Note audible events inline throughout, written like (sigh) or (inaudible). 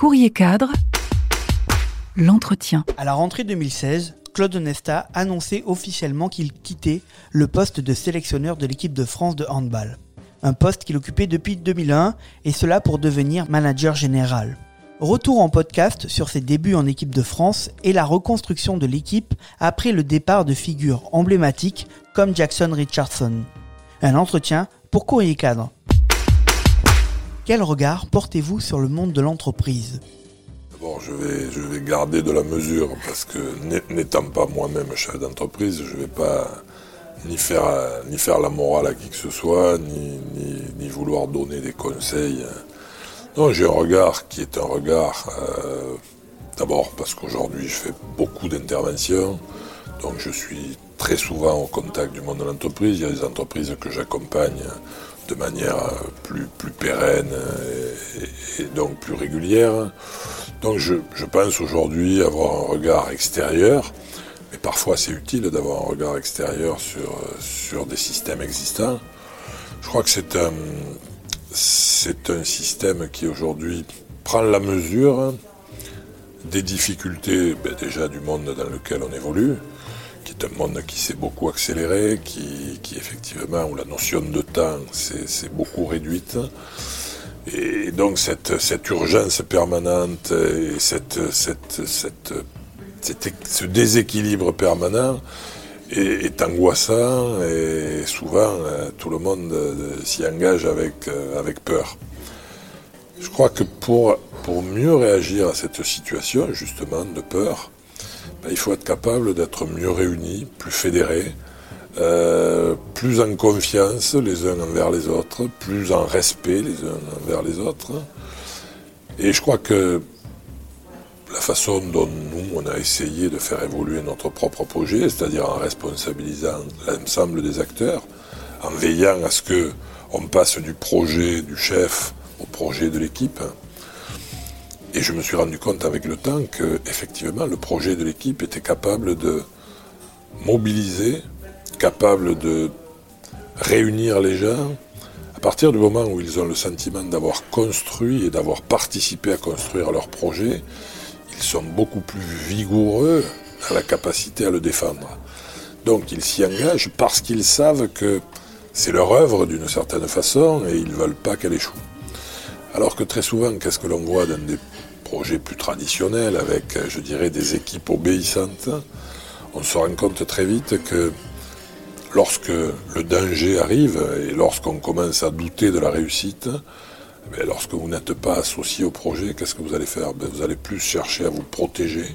Courrier cadre, l'entretien. À la rentrée 2016, Claude Onesta annonçait officiellement qu'il quittait le poste de sélectionneur de l'équipe de France de handball. Un poste qu'il occupait depuis 2001 et cela pour devenir manager général. Retour en podcast sur ses débuts en équipe de France et la reconstruction de l'équipe après le départ de figures emblématiques comme Jackson Richardson. Un entretien pour Courrier Cadre. Quel regard portez-vous sur le monde de l'entreprise? Bon, je vais, garder de la mesure parce que n'étant pas moi-même chef d'entreprise, je ne vais pas ni faire, ni faire la morale à qui que ce soit, ni, ni, vouloir donner des conseils. Non, j'ai un regard qui est un regard, euh, d'abord parce qu'aujourd'hui je fais beaucoup d'interventions, donc je suis très souvent au contact du monde de l'entreprise. Il y a des entreprises que j'accompagne de manière plus, plus pérenne et, donc plus régulière. Donc je, pense aujourd'hui avoir un regard extérieur, mais parfois c'est utile d'avoir un regard extérieur sur, des systèmes existants. Je crois que c'est un, c'est un système qui aujourd'hui prend la mesure des difficultés ben, déjà du monde dans lequel on évolue, qui est un monde qui s'est beaucoup accéléré, qui, qui, effectivement, où la notion de temps s'est beaucoup réduite. Et donc cette, cette urgence permanente et cette, cette, cette, ce déséquilibre permanent est, angoissant et souvent euh, tout le monde euh, s'y engage avec, euh, avec peur. Je crois que pour, pour mieux réagir à cette situation justement de peur, ben, il faut être capable d'être mieux réunis, plus fédérés, euh, plus en confiance les uns envers les autres, plus en respect les uns envers les autres. Et je crois que la façon dont nous, on a essayé de faire évoluer notre propre projet, c'est-à-dire en responsabilisant l'ensemble des acteurs, en veillant à ce que on passe du projet du chef au projet de l'équipe, et je me suis rendu compte avec le temps que, effectivement, le projet de l'équipe était capable de mobiliser, capable de réunir les gens. À partir du moment où ils ont le sentiment d'avoir construit et d'avoir participé à construire leur projet, ils sont beaucoup plus vigoureux à la capacité à le défendre. Donc ils s'y engagent parce qu'ils savent que c'est leur œuvre d'une certaine façon et ils ne veulent pas qu'elle échoue. Alors que très souvent, qu'est-ce que l'on voit dans des projets plus traditionnels avec, je dirais, des équipes obéissantes On se rend compte très vite que lorsque le danger arrive et lorsqu'on commence à douter de la réussite, lorsque vous n'êtes pas associé au projet, qu'est-ce que vous allez faire? Ben, Vous allez plus chercher à vous protéger,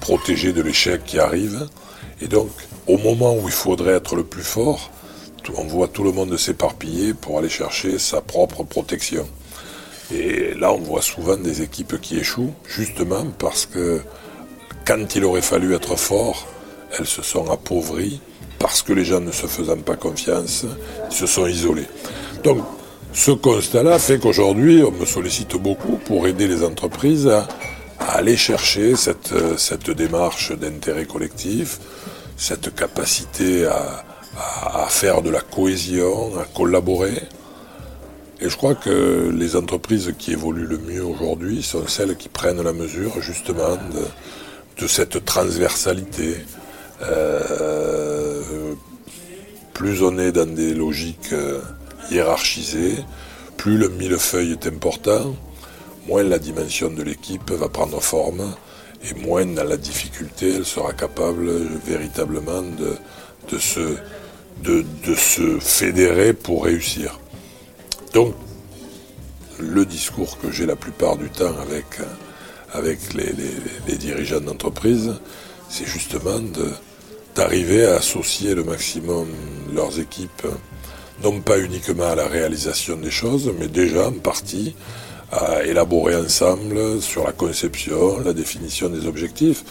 protéger de l'échec qui arrive. Et donc, au moment où il faudrait être le plus fort, on voit tout le monde s'éparpiller pour aller chercher sa propre protection. Et là, on voit souvent des équipes qui échouent, justement parce que quand il aurait fallu être fort, elles se sont appauvries, parce que les gens ne se faisant pas confiance, se sont isolés. Donc, ce constat-là fait qu'aujourd'hui, on me sollicite beaucoup pour aider les entreprises à, aller chercher cette, démarche d'intérêt collectif, cette capacité à faire de la cohésion, à collaborer. Et je crois que les entreprises qui évoluent le mieux aujourd'hui sont celles qui prennent la mesure justement de, cette transversalité. Euh, plus on est dans des logiques euh, hiérarchisées, plus le millefeuille est important, moins la dimension de l'équipe va prendre forme et moins dans la difficulté elle sera capable véritablement de, se fédérer pour réussir. Donc, le discours que j'ai la plupart du temps avec, avec les, dirigeants d'entreprise, c'est justement d'arriver à associer le maximum leurs équipes, non pas uniquement à la réalisation des choses, mais déjà en partie à élaborer ensemble sur la conception, la définition des objectifs.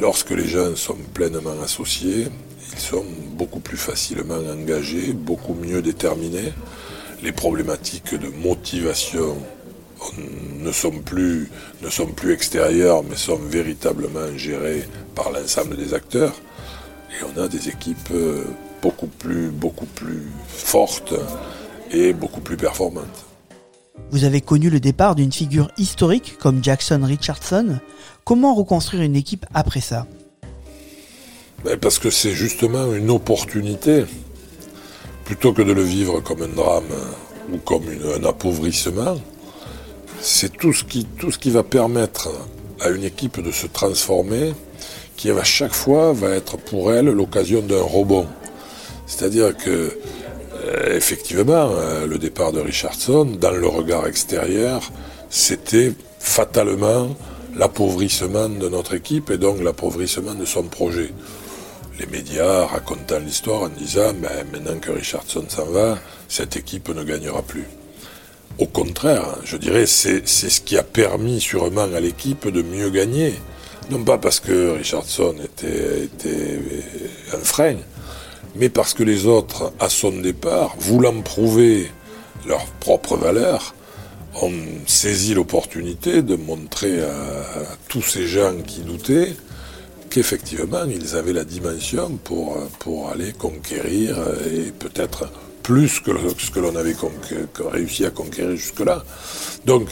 Lorsque les gens sont pleinement associés, ils sont beaucoup plus facilement engagés, beaucoup mieux déterminés les problématiques de motivation ne sont plus, ne sont plus extérieures, mais sont véritablement gérées par l'ensemble des acteurs. Et on a des équipes beaucoup plus, beaucoup plus fortes et beaucoup plus performantes. Vous avez connu le départ d'une figure historique comme Jackson Richardson. Comment reconstruire une équipe après ça? Ben, Parce que c'est justement une opportunité. Plutôt que de le vivre comme un drame ou comme un appauvrissement, c'est tout, ce qui, tout ce qui va permettre à une équipe de se transformer, qui à chaque fois va être pour elle l'occasion d'un rebond. C'est-à-dire que, euh, effectivement, euh, le départ de Richardson, dans le regard extérieur, c'était fatalement l'appauvrissement de notre équipe et donc l'appauvrissement de son projet. Les médias racontant l'histoire en disant ben, maintenant que Richardson s'en va, cette équipe ne gagnera plus. Au contraire, hein, je dirais, c'est ce qui a permis sûrement à l'équipe de mieux gagner. Non pas parce que Richardson était, était un frein, mais parce que les autres, à son départ, voulant prouver leur propre valeur, ont saisi l'opportunité de montrer à, tous ces gens qui doutaient qu'effectivement, ils avaient la dimension pour, pour aller conquérir et peut-être plus que ce que l'on avait réussi à conquérir jusque-là. Donc,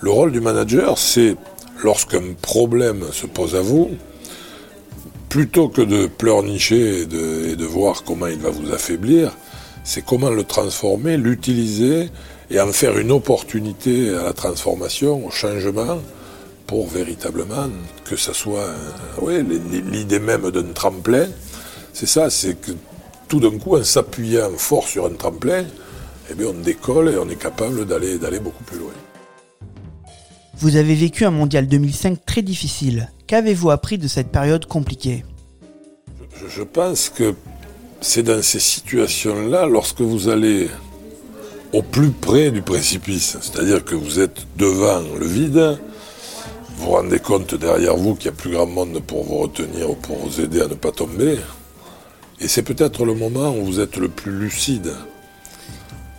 le rôle du manager, c'est lorsqu'un problème se pose à vous, plutôt que de pleurnicher et de, et de voir comment il va vous affaiblir, c'est comment le transformer, l'utiliser et en faire une opportunité à la transformation, au changement, pour véritablement que ça soit l'idée même d'un tremplin. C'est ça, c'est que tout d'un coup, en s'appuyant fort sur un tremplin, eh bien, on décolle et on est capable d'aller, d'aller beaucoup plus loin. Vous avez vécu un mondial 2005 très difficile. Qu'avez-vous appris de cette période compliquée? Je, pense que c'est dans ces situations-là, lorsque vous allez au plus près du précipice, c'est-à-dire que vous êtes devant le vide, vous vous rendez compte derrière vous qu'il y a plus grand monde pour vous retenir ou pour vous aider à ne pas tomber. Et c'est peut-être le moment où vous êtes le plus lucide.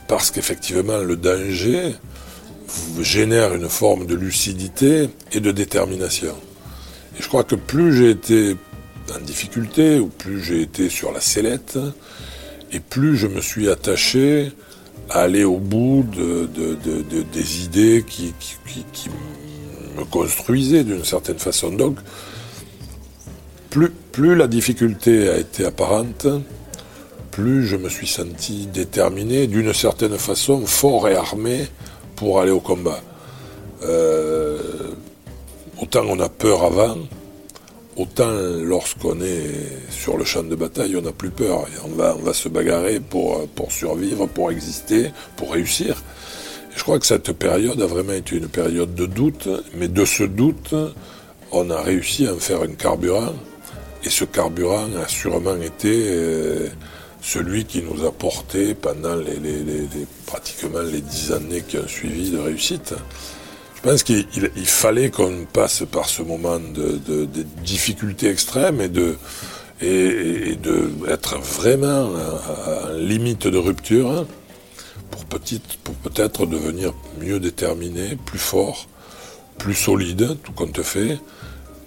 Parce qu'effectivement, le danger génère une forme de lucidité et de détermination. Et je crois que plus j'ai été en difficulté, ou plus j'ai été sur la sellette, et plus je me suis attaché à aller au bout de, des idées qui, qui me construisaient d'une certaine façon. Donc, plus, plus la difficulté a été apparente, plus je me suis senti déterminé, d'une certaine façon, fort et armé pour aller au combat. Euh, autant on a peur avant, autant lorsqu'on est sur le champ de bataille, on n'a plus peur. on, va, on va se bagarrer pour, pour survivre, pour exister, pour réussir. Je crois que cette période a vraiment été une période de doute, mais de ce doute, on a réussi à en faire un carburant et ce carburant a sûrement été euh, celui qui nous a porté pendant pratiquement les dix années qui ont suivi de réussite. Je pense qu'il fallait qu'on passe par ce moment de, difficulté extrême et de être vraiment à, limite de rupture pour, pour peut-être devenir mieux déterminé, plus fort, plus solide, tout compte fait,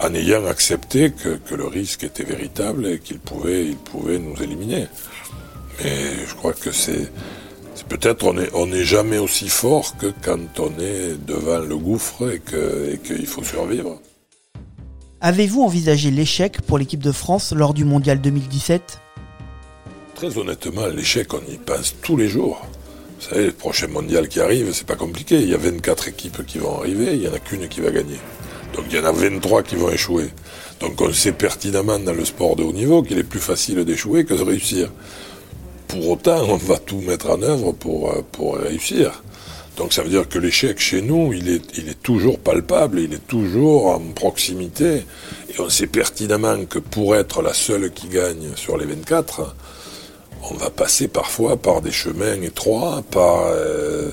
en ayant accepté que, le risque était véritable et qu'il pouvait, il pouvait nous éliminer. Mais je crois que c'est, peut-être on n'est jamais aussi fort que quand on est devant le gouffre et, que, qu'il faut survivre. Avez-vous envisagé l'échec pour l'équipe de France lors du Mondial 2017 Très honnêtement, l'échec, on y pense tous les jours. Vous savez, le prochain mondial qui arrive, c'est pas compliqué. Il y a 24 équipes qui vont arriver, il n'y en a qu'une qui va gagner. Donc il y en a 23 qui vont échouer. Donc on sait pertinemment dans le sport de haut niveau qu'il est plus facile d'échouer que de réussir. Pour autant, on va tout mettre en œuvre pour, euh, pour réussir. Donc ça veut dire que l'échec chez nous, il est, il est toujours palpable, il est toujours en proximité. Et on sait pertinemment que pour être la seule qui gagne sur les 24, on va passer parfois par des chemins étroits, par... Euh,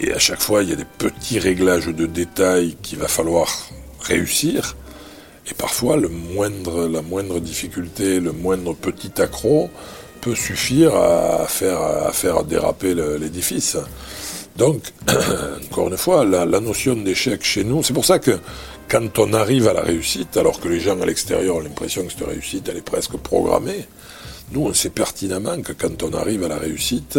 et à chaque fois, il y a des petits réglages de détails qu'il va falloir réussir. Et parfois, le moindre, la moindre difficulté, le moindre petit accro peut suffire à faire, à faire déraper l'édifice. Donc, (clears throat) encore une fois, la, la notion d'échec chez nous, c'est pour ça que quand on arrive à la réussite, alors que les gens à l'extérieur ont l'impression que cette réussite, elle est presque programmée, nous, on sait pertinemment que quand on arrive à la réussite,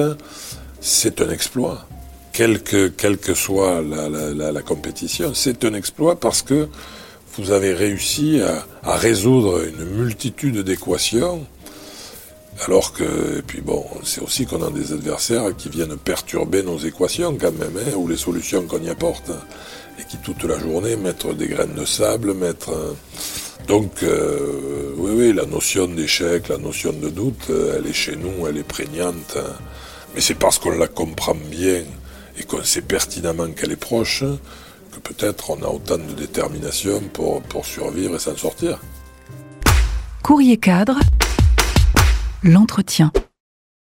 c'est un exploit. quelle que, quelle que soit la, compétition, c'est un exploit parce que vous avez réussi à, résoudre une multitude d'équations. Alors que, et puis bon, c'est aussi qu'on a des adversaires qui viennent perturber nos équations quand même, hein, ou les solutions qu'on y apporte, et qui toute la journée mettent des graines de sable, mettent... Donc, euh, oui, oui, la notion d'échec, la notion de doute, euh, elle est chez nous, elle est prégnante. Hein. Mais c'est parce qu'on la comprend bien et qu'on sait pertinemment qu'elle est proche que peut-être on a autant de détermination pour, pour survivre et s'en sortir. Courrier cadre, l'entretien.